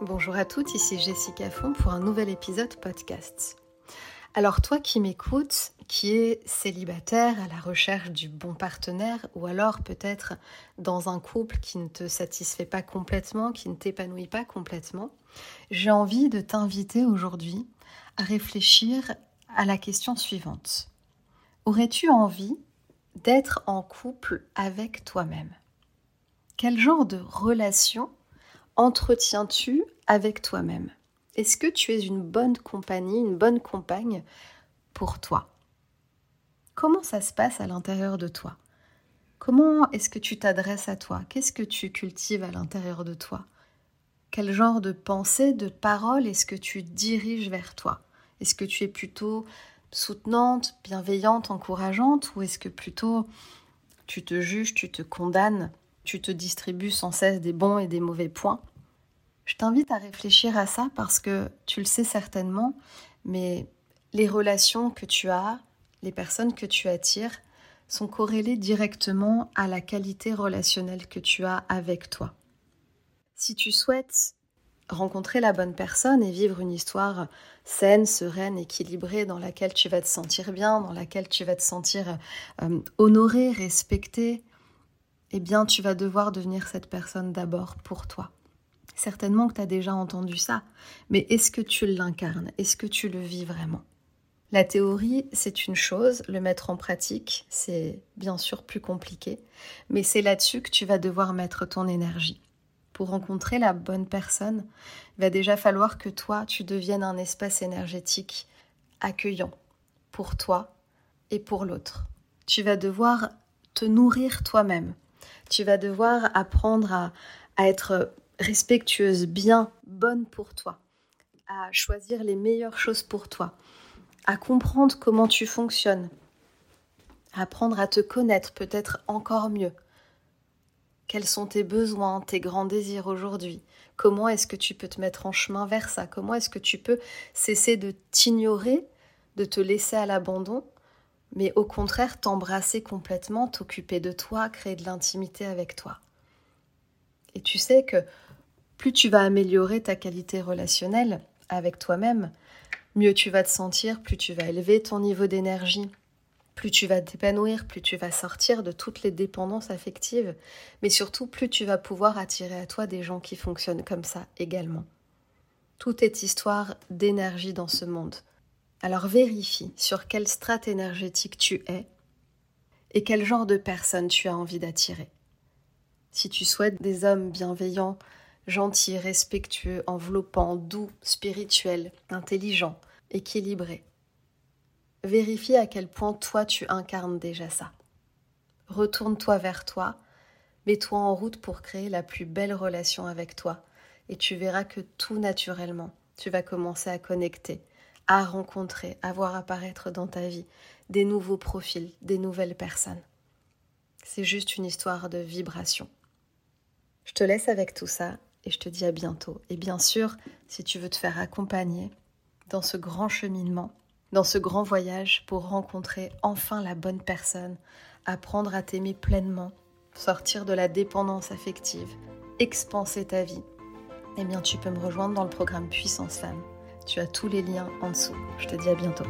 Bonjour à toutes, ici Jessica Font pour un nouvel épisode podcast. Alors toi qui m'écoutes, qui es célibataire à la recherche du bon partenaire ou alors peut-être dans un couple qui ne te satisfait pas complètement, qui ne t'épanouit pas complètement, j'ai envie de t'inviter aujourd'hui à réfléchir à la question suivante. Aurais-tu envie d'être en couple avec toi-même? Quel genre de relation entretiens-tu avec toi-même? Est-ce que tu es une bonne compagnie, une bonne compagne pour toi? Comment ça se passe à l'intérieur de toi? Comment est-ce que tu t'adresses à toi? Qu'est-ce que tu cultives à l'intérieur de toi? Quel genre de pensée, de parole est-ce que tu diriges vers toi? Est-ce que tu es plutôt soutenante, bienveillante, encourageante? Ou est-ce que plutôt tu te juges, tu te condamnes, tu te distribues sans cesse des bons et des mauvais points je t'invite à réfléchir à ça parce que tu le sais certainement, mais les relations que tu as, les personnes que tu attires, sont corrélées directement à la qualité relationnelle que tu as avec toi. Si tu souhaites rencontrer la bonne personne et vivre une histoire saine, sereine, équilibrée, dans laquelle tu vas te sentir bien, dans laquelle tu vas te sentir euh, honoré, respecté, eh bien tu vas devoir devenir cette personne d'abord pour toi. Certainement que tu as déjà entendu ça, mais est-ce que tu l'incarnes? Est-ce que tu le vis vraiment? La théorie, c'est une chose, le mettre en pratique, c'est bien sûr plus compliqué, mais c'est là-dessus que tu vas devoir mettre ton énergie. Pour rencontrer la bonne personne, il va déjà falloir que toi, tu deviennes un espace énergétique accueillant pour toi et pour l'autre. Tu vas devoir te nourrir toi-même. Tu vas devoir apprendre à, être respectueuse, bien, bonne pour toi, à choisir les meilleures choses pour toi, à comprendre comment tu fonctionnes, à apprendre à te connaître peut-être encore mieux. Quels sont tes besoins, tes grands désirs aujourd'hui? Comment est-ce que tu peux te mettre en chemin vers ça? Comment est-ce que tu peux cesser de t'ignorer, de te laisser à l'abandon, mais au contraire t'embrasser complètement, t'occuper de toi, créer de l'intimité avec toi Et tu sais que plus tu vas améliorer ta qualité relationnelle avec toi-même, mieux tu vas te sentir, plus tu vas élever ton niveau d'énergie, plus tu vas t'épanouir, plus tu vas sortir de toutes les dépendances affectives, mais surtout plus tu vas pouvoir attirer à toi des gens qui fonctionnent comme ça également. Tout est histoire d'énergie dans ce monde. Alors vérifie sur quelle strate énergétique tu es et quel genre de personne tu as envie d'attirer. Si tu souhaites des hommes bienveillants, gentil, respectueux, enveloppant, doux, spirituel, intelligent, équilibré. Vérifie à quel point toi tu incarnes déjà ça. Retourne-toi vers toi, mets-toi en route pour créer la plus belle relation avec toi, et tu verras que tout naturellement, tu vas commencer à connecter, à rencontrer, à voir apparaître dans ta vie des nouveaux profils, des nouvelles personnes. C'est juste une histoire de vibration. Je te laisse avec tout ça et je te dis à bientôt. Et bien sûr, si tu veux te faire accompagner dans ce grand cheminement, dans ce grand voyage pour rencontrer enfin la bonne personne, apprendre à t'aimer pleinement, sortir de la dépendance affective, expanser ta vie, eh bien tu peux me rejoindre dans le programme Puissance Femme. Tu as tous les liens en dessous. Je te dis à bientôt.